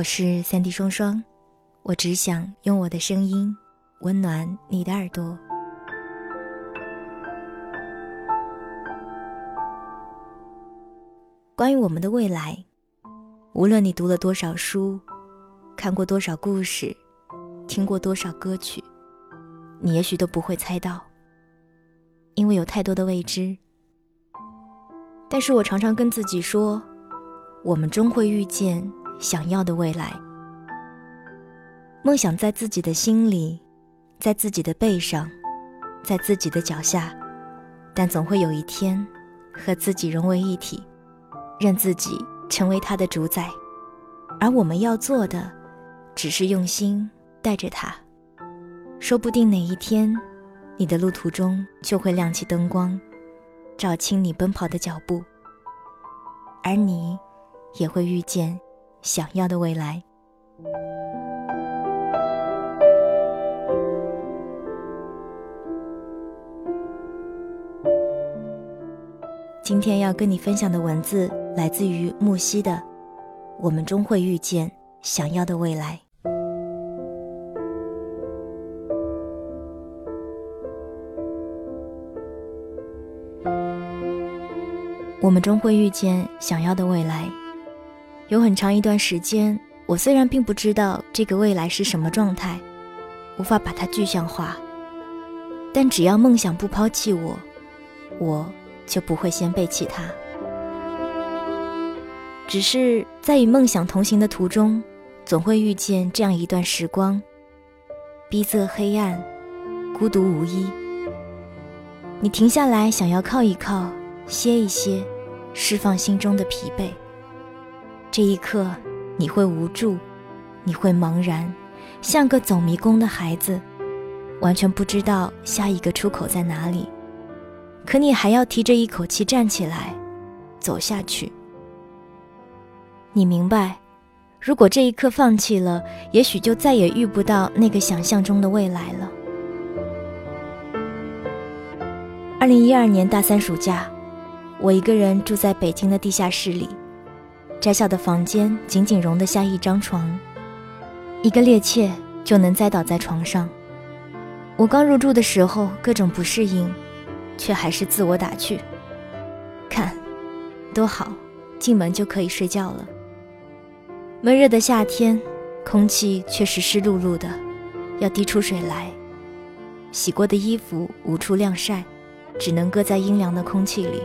我是三 D 双双，我只想用我的声音温暖你的耳朵。关于我们的未来，无论你读了多少书，看过多少故事，听过多少歌曲，你也许都不会猜到，因为有太多的未知。但是我常常跟自己说。我们终会遇见想要的未来。梦想在自己的心里，在自己的背上，在自己的脚下，但总会有一天和自己融为一体，让自己成为它的主宰。而我们要做的，只是用心带着它。说不定哪一天，你的路途中就会亮起灯光，照清你奔跑的脚步，而你。也会遇见想要的未来。今天要跟你分享的文字来自于木西的《我们终会遇见想要的未来》。我们终会遇见想要的未来。有很长一段时间，我虽然并不知道这个未来是什么状态，无法把它具象化，但只要梦想不抛弃我，我就不会先背弃它。只是在与梦想同行的途中，总会遇见这样一段时光：逼仄黑暗，孤独无依。你停下来，想要靠一靠，歇一歇，释放心中的疲惫。这一刻，你会无助，你会茫然，像个走迷宫的孩子，完全不知道下一个出口在哪里。可你还要提着一口气站起来，走下去。你明白，如果这一刻放弃了，也许就再也遇不到那个想象中的未来了。二零一二年大三暑假，我一个人住在北京的地下室里。窄小的房间仅仅容得下一张床，一个趔趄就能栽倒在床上。我刚入住的时候各种不适应，却还是自我打趣：“看，多好，进门就可以睡觉了。”闷热的夏天，空气却是湿漉漉的，要滴出水来。洗过的衣服无处晾晒，只能搁在阴凉的空气里。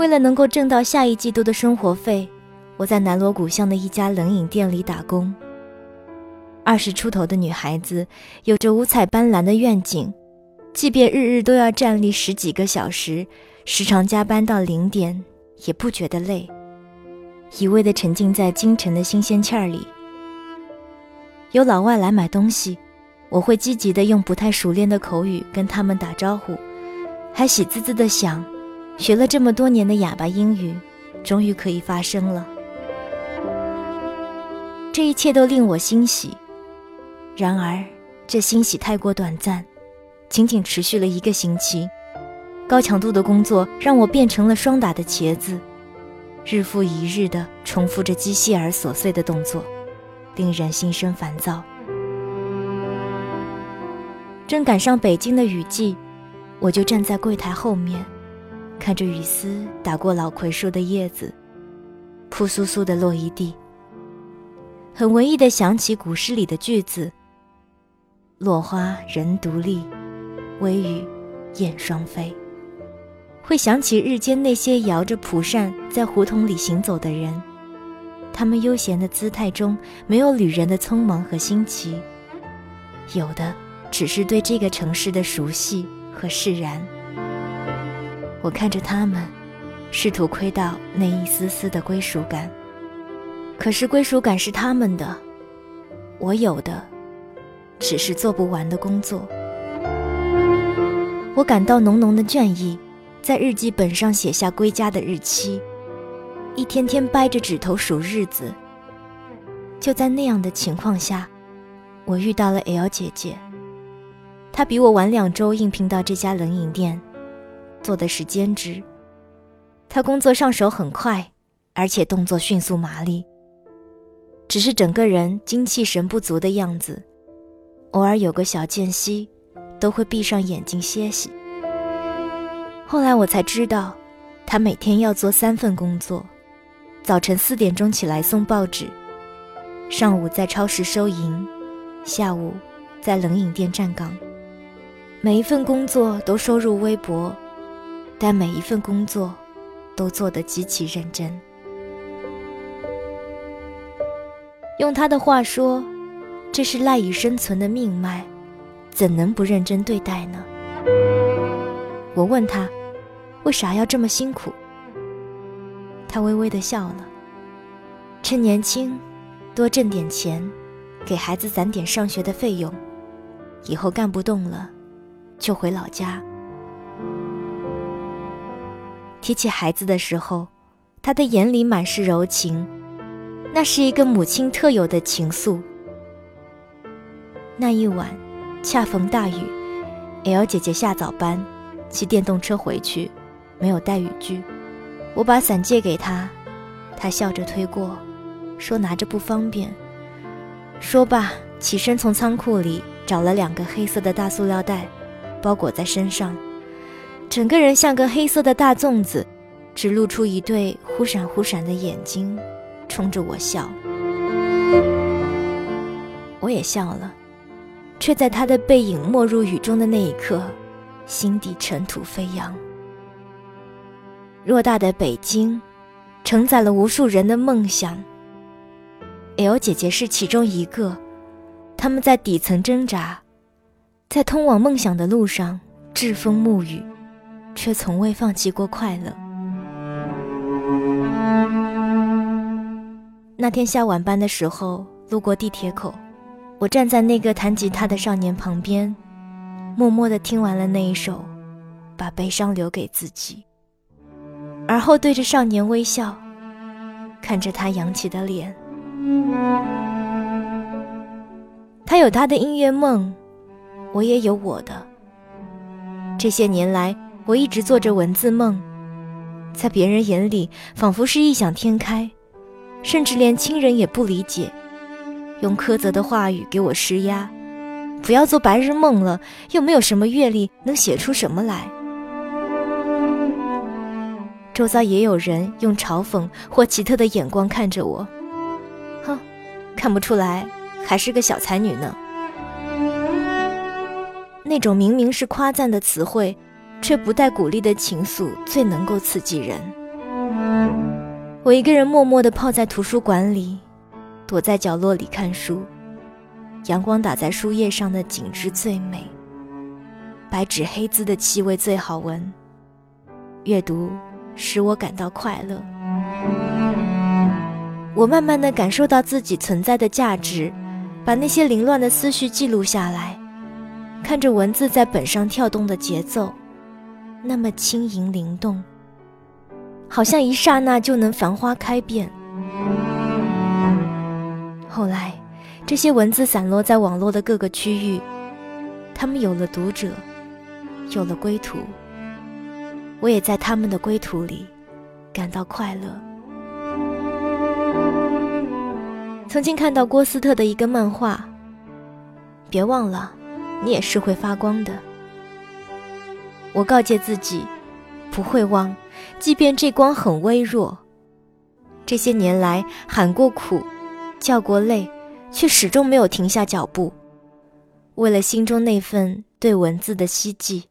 为了能够挣到下一季度的生活费，我在南锣鼓巷的一家冷饮店里打工。二十出头的女孩子，有着五彩斑斓的愿景，即便日日都要站立十几个小时，时常加班到零点，也不觉得累，一味地沉浸在京城的新鲜气儿里。有老外来买东西，我会积极地用不太熟练的口语跟他们打招呼，还喜滋滋地想。学了这么多年的哑巴英语，终于可以发声了。这一切都令我欣喜。然而，这欣喜太过短暂，仅仅持续了一个星期。高强度的工作让我变成了双打的茄子，日复一日地重复着机械而琐碎的动作，令人心生烦躁。正赶上北京的雨季，我就站在柜台后面。看着雨丝打过老槐树的叶子，扑簌簌地落一地。很文艺地想起古诗里的句子：“落花人独立，微雨燕双飞。”会想起日间那些摇着蒲扇在胡同里行走的人，他们悠闲的姿态中没有旅人的匆忙和新奇，有的只是对这个城市的熟悉和释然。我看着他们，试图窥到那一丝丝的归属感。可是归属感是他们的，我有的，只是做不完的工作。我感到浓浓的倦意，在日记本上写下归家的日期，一天天掰着指头数日子。就在那样的情况下，我遇到了 L 姐姐。她比我晚两周应聘到这家冷饮店。做的是兼职，他工作上手很快，而且动作迅速麻利，只是整个人精气神不足的样子，偶尔有个小间隙，都会闭上眼睛歇息。后来我才知道，他每天要做三份工作：早晨四点钟起来送报纸，上午在超市收银，下午在冷饮店站岗。每一份工作都收入微薄，但每一份工作都做得极其认真。用他的话说，这是赖以生存的命脉，怎能不认真对待呢？我问他。为啥要这么辛苦？他微微的笑了。趁年轻，多挣点钱，给孩子攒点上学的费用，以后干不动了，就回老家。提起孩子的时候，他的眼里满是柔情，那是一个母亲特有的情愫。那一晚，恰逢大雨，L 姐姐下早班，骑电动车回去。没有带雨具，我把伞借给他，他笑着推过，说拿着不方便。说罢，起身从仓库里找了两个黑色的大塑料袋，包裹在身上，整个人像个黑色的大粽子，只露出一对忽闪忽闪的眼睛，冲着我笑。我也笑了，却在他的背影没入雨中的那一刻，心底尘土飞扬。偌大的北京，承载了无数人的梦想。L 姐姐是其中一个，他们在底层挣扎，在通往梦想的路上栉风沐雨，却从未放弃过快乐。那天下晚班的时候，路过地铁口，我站在那个弹吉他的少年旁边，默默地听完了那一首《把悲伤留给自己》。而后对着少年微笑，看着他扬起的脸。他有他的音乐梦，我也有我的。这些年来，我一直做着文字梦，在别人眼里仿佛是异想天开，甚至连亲人也不理解，用苛责的话语给我施压，不要做白日梦了，又没有什么阅历，能写出什么来？周遭也有人用嘲讽或奇特的眼光看着我，哼，看不出来还是个小才女呢。那种明明是夸赞的词汇，却不带鼓励的情愫，最能够刺激人。我一个人默默地泡在图书馆里，躲在角落里看书，阳光打在书页上的景致最美，白纸黑字的气味最好闻，阅读。使我感到快乐。我慢慢的感受到自己存在的价值，把那些凌乱的思绪记录下来，看着文字在本上跳动的节奏，那么轻盈灵动，好像一刹那就能繁花开遍。后来，这些文字散落在网络的各个区域，他们有了读者，有了归途。我也在他们的归途里感到快乐。曾经看到郭斯特的一个漫画，别忘了，你也是会发光的。我告诫自己，不会忘，即便这光很微弱。这些年来喊过苦，叫过累，却始终没有停下脚步，为了心中那份对文字的希冀。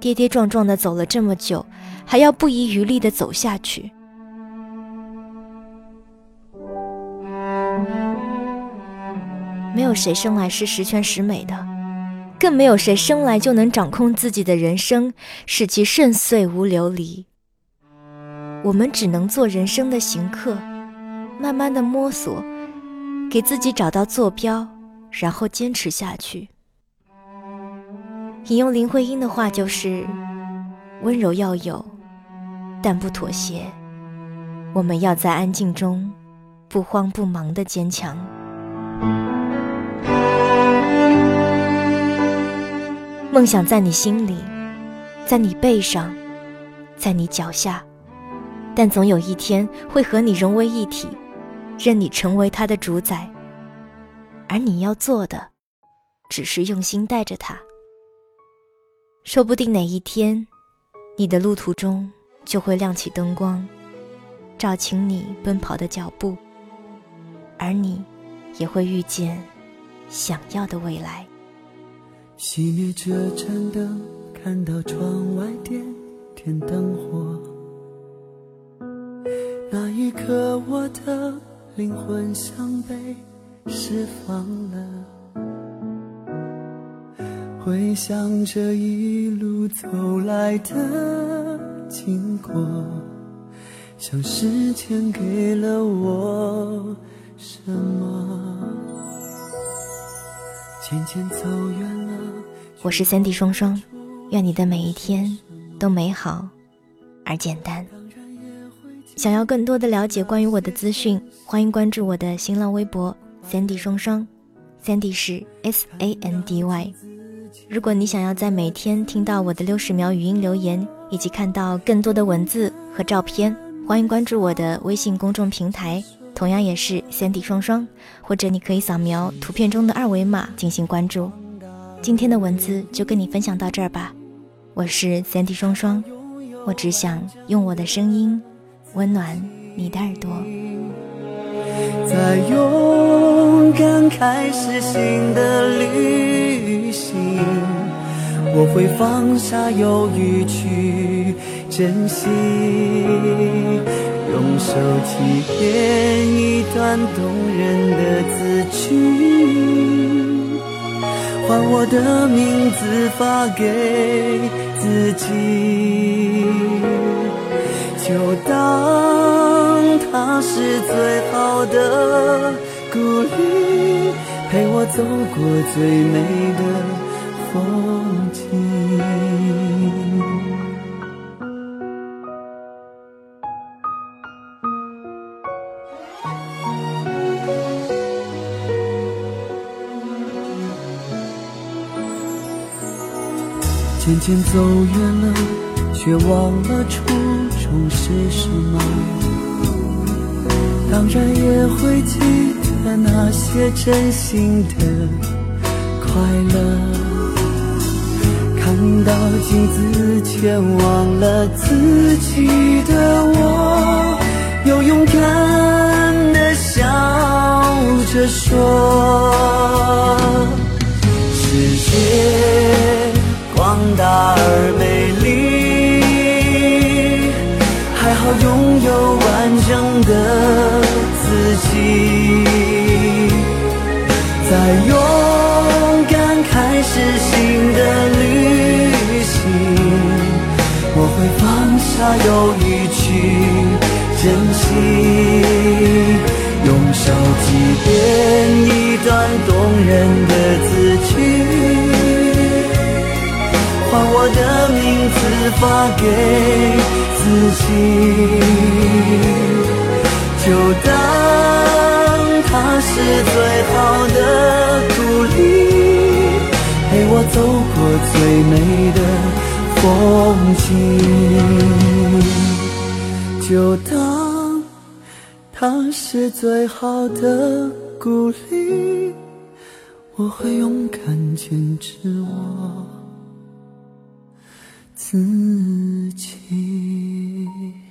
跌跌撞撞的走了这么久，还要不遗余力的走下去。没有谁生来是十全十美的，更没有谁生来就能掌控自己的人生，使其顺遂无流离。我们只能做人生的行客，慢慢的摸索，给自己找到坐标，然后坚持下去。引用林徽因的话就是：“温柔要有，但不妥协。我们要在安静中，不慌不忙的坚强。梦想在你心里，在你背上，在你脚下，但总有一天会和你融为一体，任你成为他的主宰。而你要做的，只是用心带着他。说不定哪一天，你的路途中就会亮起灯光，照清你奔跑的脚步，而你也会遇见想要的未来。熄灭这盏灯，看到窗外点点灯火，那一刻我的灵魂像被释放了。回想这一路走来的经过，像时间给了我什么？渐渐走远。我是三 D 双双，愿你的每一天都美好而简单。想要更多的了解关于我的资讯，欢迎关注我的新浪微博三 D 双双，三 D 是 S A N D Y。如果你想要在每天听到我的六十秒语音留言，以及看到更多的文字和照片，欢迎关注我的微信公众平台，同样也是三 D 双双，或者你可以扫描图片中的二维码进行关注。今天的文字就跟你分享到这儿吧，我是 Sandy 双双，我只想用我的声音温暖你的耳朵。在勇敢开始新的旅行，我会放下犹豫去珍惜，用手机编一段动人的字句，把我的名字发给自己，就当它是最好的鼓励，陪我走过最美的。渐渐走远了，却忘了初衷是什么。当然也会记得那些真心的快乐。看到镜子，前忘了自己的我，又勇敢的笑着说：世界广大而美丽，还好拥有完整的自己，在勇敢开始新的旅行。我会放下犹豫去珍惜，用手机编一段动人的字句，把我的名字发给自己，就当它是最好的鼓励，陪我走过最美的。风景，就当它是最好的鼓励，我会勇敢坚持我自己。